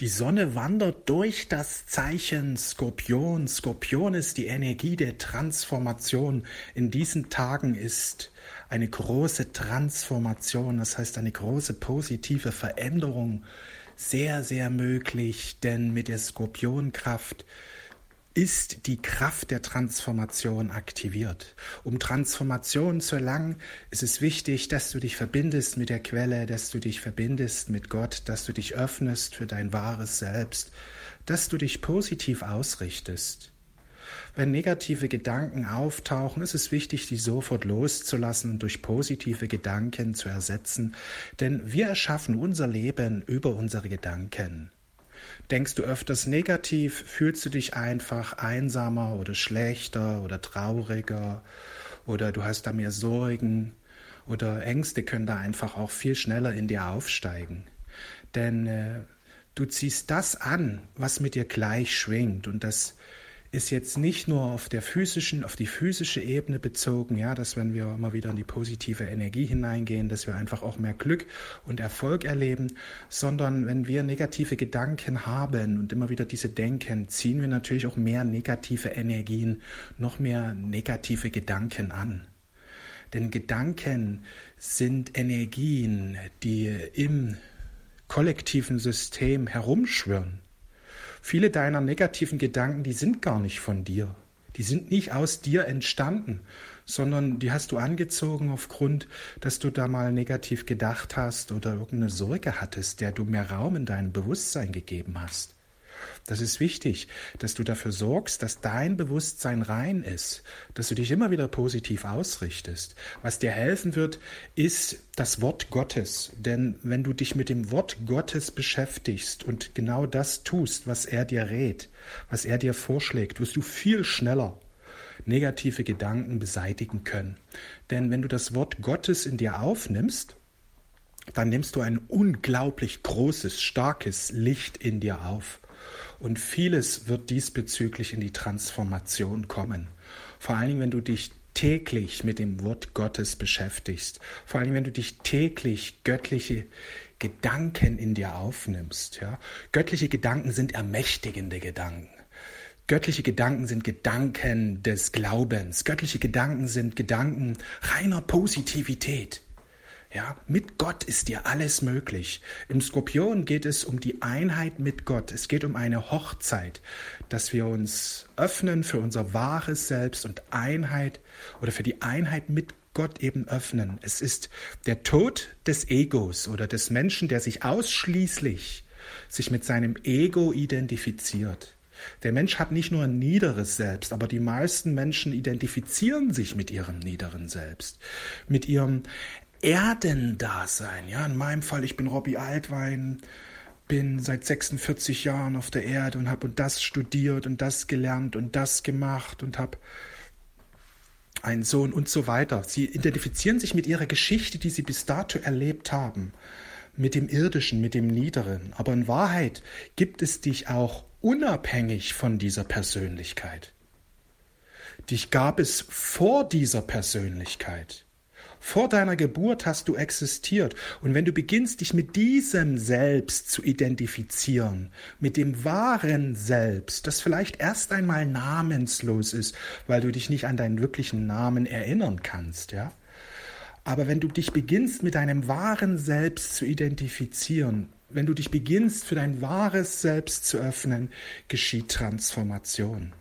Die Sonne wandert durch das Zeichen Skorpion. Skorpion ist die Energie der Transformation. In diesen Tagen ist eine große Transformation, das heißt eine große positive Veränderung sehr, sehr möglich, denn mit der Skorpionkraft ist die Kraft der Transformation aktiviert. Um Transformation zu erlangen, ist es wichtig, dass du dich verbindest mit der Quelle, dass du dich verbindest mit Gott, dass du dich öffnest für dein wahres Selbst, dass du dich positiv ausrichtest. Wenn negative Gedanken auftauchen, ist es wichtig, die sofort loszulassen und durch positive Gedanken zu ersetzen, denn wir erschaffen unser Leben über unsere Gedanken. Denkst du öfters negativ, fühlst du dich einfach einsamer oder schlechter oder trauriger? Oder du hast da mehr Sorgen? Oder Ängste können da einfach auch viel schneller in dir aufsteigen. Denn äh, du ziehst das an, was mit dir gleich schwingt. Und das ist jetzt nicht nur auf der physischen, auf die physische Ebene bezogen, ja, dass wenn wir immer wieder in die positive Energie hineingehen, dass wir einfach auch mehr Glück und Erfolg erleben, sondern wenn wir negative Gedanken haben und immer wieder diese denken, ziehen wir natürlich auch mehr negative Energien, noch mehr negative Gedanken an. Denn Gedanken sind Energien, die im kollektiven System herumschwirren. Viele deiner negativen Gedanken, die sind gar nicht von dir. Die sind nicht aus dir entstanden, sondern die hast du angezogen aufgrund, dass du da mal negativ gedacht hast oder irgendeine Sorge hattest, der du mehr Raum in dein Bewusstsein gegeben hast. Das ist wichtig, dass du dafür sorgst, dass dein Bewusstsein rein ist, dass du dich immer wieder positiv ausrichtest. Was dir helfen wird, ist das Wort Gottes. Denn wenn du dich mit dem Wort Gottes beschäftigst und genau das tust, was er dir rät, was er dir vorschlägt, wirst du viel schneller negative Gedanken beseitigen können. Denn wenn du das Wort Gottes in dir aufnimmst, dann nimmst du ein unglaublich großes, starkes Licht in dir auf. Und vieles wird diesbezüglich in die Transformation kommen. Vor allen Dingen, wenn du dich täglich mit dem Wort Gottes beschäftigst. Vor allem, wenn du dich täglich göttliche Gedanken in dir aufnimmst. Ja? Göttliche Gedanken sind ermächtigende Gedanken. Göttliche Gedanken sind Gedanken des Glaubens. Göttliche Gedanken sind Gedanken reiner Positivität. Ja, mit Gott ist dir alles möglich. Im Skorpion geht es um die Einheit mit Gott. Es geht um eine Hochzeit, dass wir uns öffnen für unser wahres Selbst und Einheit oder für die Einheit mit Gott eben öffnen. Es ist der Tod des Egos oder des Menschen, der sich ausschließlich sich mit seinem Ego identifiziert. Der Mensch hat nicht nur ein niederes Selbst, aber die meisten Menschen identifizieren sich mit ihrem niederen Selbst, mit ihrem Erdendasein. Ja, in meinem Fall, ich bin Robbie Altwein, bin seit 46 Jahren auf der Erde und habe und das studiert und das gelernt und das gemacht und habe einen Sohn und so weiter. Sie identifizieren sich mit ihrer Geschichte, die sie bis dato erlebt haben, mit dem Irdischen, mit dem Niederen. Aber in Wahrheit gibt es dich auch unabhängig von dieser Persönlichkeit. Dich gab es vor dieser Persönlichkeit. Vor deiner Geburt hast du existiert. Und wenn du beginnst, dich mit diesem Selbst zu identifizieren, mit dem wahren Selbst, das vielleicht erst einmal namenslos ist, weil du dich nicht an deinen wirklichen Namen erinnern kannst, ja? Aber wenn du dich beginnst, mit deinem wahren Selbst zu identifizieren, wenn du dich beginnst, für dein wahres Selbst zu öffnen, geschieht Transformation.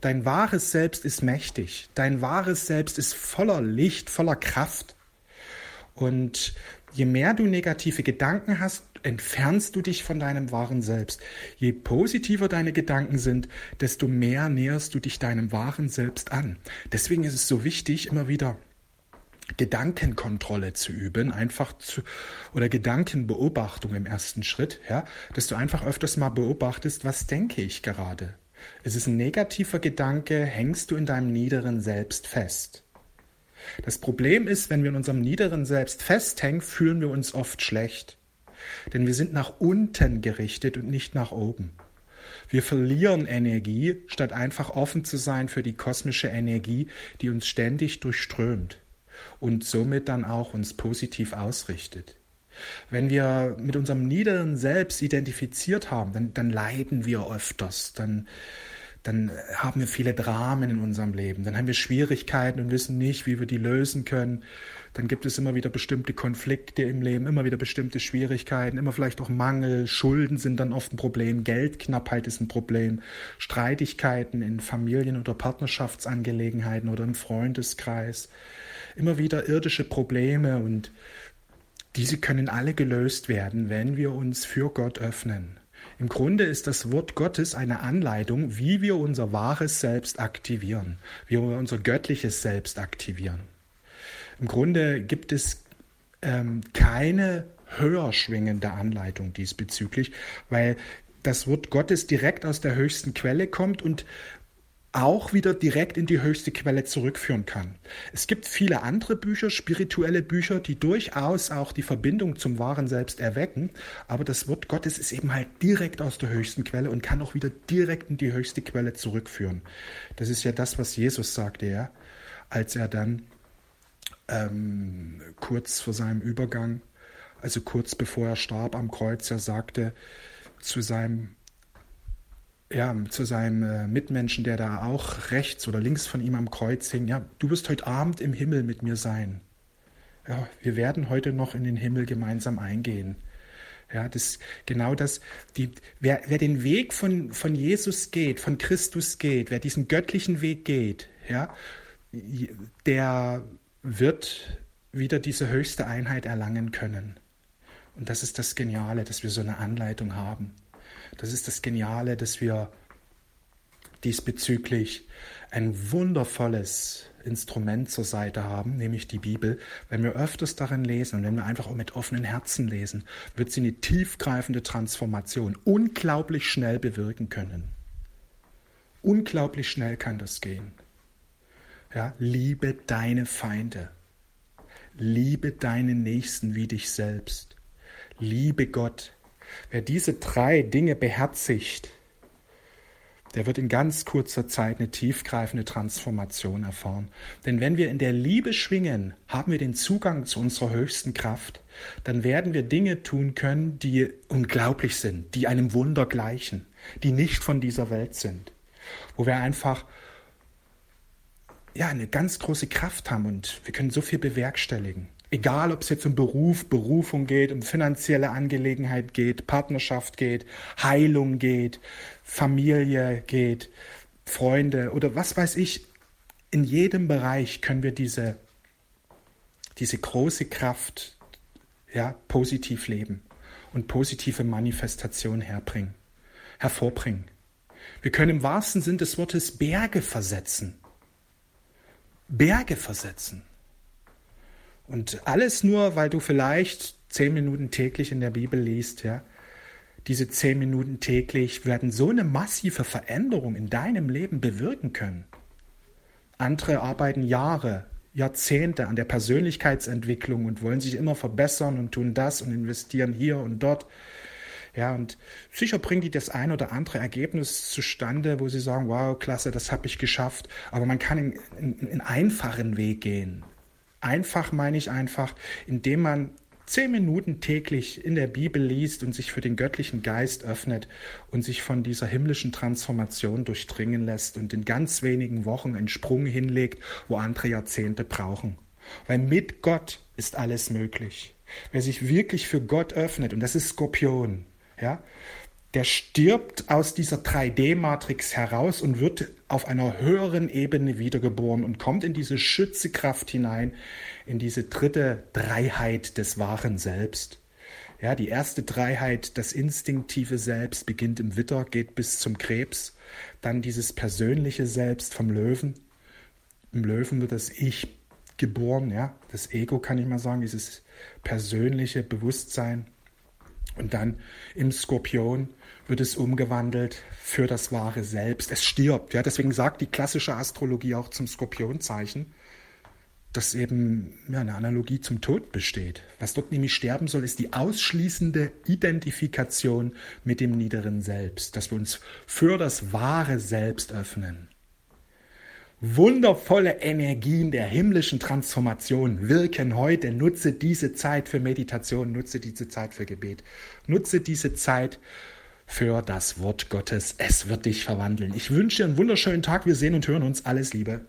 Dein wahres Selbst ist mächtig. Dein wahres Selbst ist voller Licht, voller Kraft. Und je mehr du negative Gedanken hast, entfernst du dich von deinem wahren Selbst. Je positiver deine Gedanken sind, desto mehr näherst du dich deinem wahren Selbst an. Deswegen ist es so wichtig, immer wieder Gedankenkontrolle zu üben, einfach zu, oder Gedankenbeobachtung im ersten Schritt, ja, dass du einfach öfters mal beobachtest, was denke ich gerade? Ist es ein negativer Gedanke, hängst du in deinem niederen Selbst fest. Das Problem ist, wenn wir in unserem niederen Selbst festhängen, fühlen wir uns oft schlecht. Denn wir sind nach unten gerichtet und nicht nach oben. Wir verlieren Energie, statt einfach offen zu sein für die kosmische Energie, die uns ständig durchströmt und somit dann auch uns positiv ausrichtet. Wenn wir mit unserem niederen Selbst identifiziert haben, dann, dann leiden wir öfters, dann, dann haben wir viele Dramen in unserem Leben, dann haben wir Schwierigkeiten und wissen nicht, wie wir die lösen können. Dann gibt es immer wieder bestimmte Konflikte im Leben, immer wieder bestimmte Schwierigkeiten, immer vielleicht auch Mangel, Schulden sind dann oft ein Problem, Geldknappheit ist ein Problem, Streitigkeiten in Familien- oder Partnerschaftsangelegenheiten oder im Freundeskreis, immer wieder irdische Probleme und diese können alle gelöst werden, wenn wir uns für Gott öffnen. Im Grunde ist das Wort Gottes eine Anleitung, wie wir unser wahres Selbst aktivieren, wie wir unser göttliches Selbst aktivieren. Im Grunde gibt es ähm, keine höher schwingende Anleitung diesbezüglich, weil das Wort Gottes direkt aus der höchsten Quelle kommt und auch wieder direkt in die höchste Quelle zurückführen kann. Es gibt viele andere Bücher, spirituelle Bücher, die durchaus auch die Verbindung zum wahren Selbst erwecken, aber das Wort Gottes ist eben halt direkt aus der höchsten Quelle und kann auch wieder direkt in die höchste Quelle zurückführen. Das ist ja das, was Jesus sagte, ja, als er dann ähm, kurz vor seinem Übergang, also kurz bevor er starb am Kreuz, er sagte zu seinem ja, zu seinem äh, Mitmenschen, der da auch rechts oder links von ihm am Kreuz hing, ja, du wirst heute Abend im Himmel mit mir sein. Ja, wir werden heute noch in den Himmel gemeinsam eingehen. Ja, das genau das. Die, wer, wer den Weg von, von Jesus geht, von Christus geht, wer diesen göttlichen Weg geht, ja, der wird wieder diese höchste Einheit erlangen können. Und das ist das Geniale, dass wir so eine Anleitung haben. Das ist das Geniale, dass wir diesbezüglich ein wundervolles Instrument zur Seite haben, nämlich die Bibel. Wenn wir öfters darin lesen und wenn wir einfach auch mit offenen Herzen lesen, wird sie eine tiefgreifende Transformation unglaublich schnell bewirken können. Unglaublich schnell kann das gehen. Ja, liebe deine Feinde. Liebe deinen Nächsten wie dich selbst. Liebe Gott. Wer diese drei Dinge beherzigt, der wird in ganz kurzer Zeit eine tiefgreifende Transformation erfahren. Denn wenn wir in der Liebe schwingen, haben wir den Zugang zu unserer höchsten Kraft. Dann werden wir Dinge tun können, die unglaublich sind, die einem Wunder gleichen, die nicht von dieser Welt sind. Wo wir einfach ja, eine ganz große Kraft haben und wir können so viel bewerkstelligen. Egal, ob es jetzt um Beruf, Berufung geht, um finanzielle Angelegenheit geht, Partnerschaft geht, Heilung geht, Familie geht, Freunde oder was weiß ich. In jedem Bereich können wir diese, diese große Kraft ja, positiv leben und positive Manifestation herbringen, hervorbringen. Wir können im wahrsten Sinn des Wortes Berge versetzen. Berge versetzen. Und alles nur, weil du vielleicht zehn Minuten täglich in der Bibel liest, ja. Diese zehn Minuten täglich werden so eine massive Veränderung in deinem Leben bewirken können. Andere arbeiten Jahre, Jahrzehnte an der Persönlichkeitsentwicklung und wollen sich immer verbessern und tun das und investieren hier und dort. Ja, und sicher bringen die das ein oder andere Ergebnis zustande, wo sie sagen, wow, klasse, das habe ich geschafft. Aber man kann in, in, in einfachen Weg gehen. Einfach meine ich einfach, indem man zehn Minuten täglich in der Bibel liest und sich für den göttlichen Geist öffnet und sich von dieser himmlischen Transformation durchdringen lässt und in ganz wenigen Wochen einen Sprung hinlegt, wo andere Jahrzehnte brauchen. Weil mit Gott ist alles möglich. Wer sich wirklich für Gott öffnet, und das ist Skorpion, ja, der stirbt aus dieser 3D-Matrix heraus und wird auf einer höheren Ebene wiedergeboren und kommt in diese Schützekraft hinein, in diese dritte Dreiheit des wahren Selbst. Ja, die erste Dreiheit, das instinktive Selbst, beginnt im Witter, geht bis zum Krebs. Dann dieses persönliche Selbst vom Löwen. Im Löwen wird das Ich geboren, ja, das Ego kann ich mal sagen, dieses persönliche Bewusstsein. Und dann im Skorpion wird es umgewandelt für das wahre Selbst. Es stirbt. Ja, deswegen sagt die klassische Astrologie auch zum Skorpionzeichen, dass eben ja, eine Analogie zum Tod besteht. Was dort nämlich sterben soll, ist die ausschließende Identifikation mit dem niederen Selbst, dass wir uns für das wahre Selbst öffnen. Wundervolle Energien der himmlischen Transformation wirken heute. Nutze diese Zeit für Meditation, nutze diese Zeit für Gebet, nutze diese Zeit für das Wort Gottes. Es wird dich verwandeln. Ich wünsche dir einen wunderschönen Tag. Wir sehen und hören uns. Alles Liebe.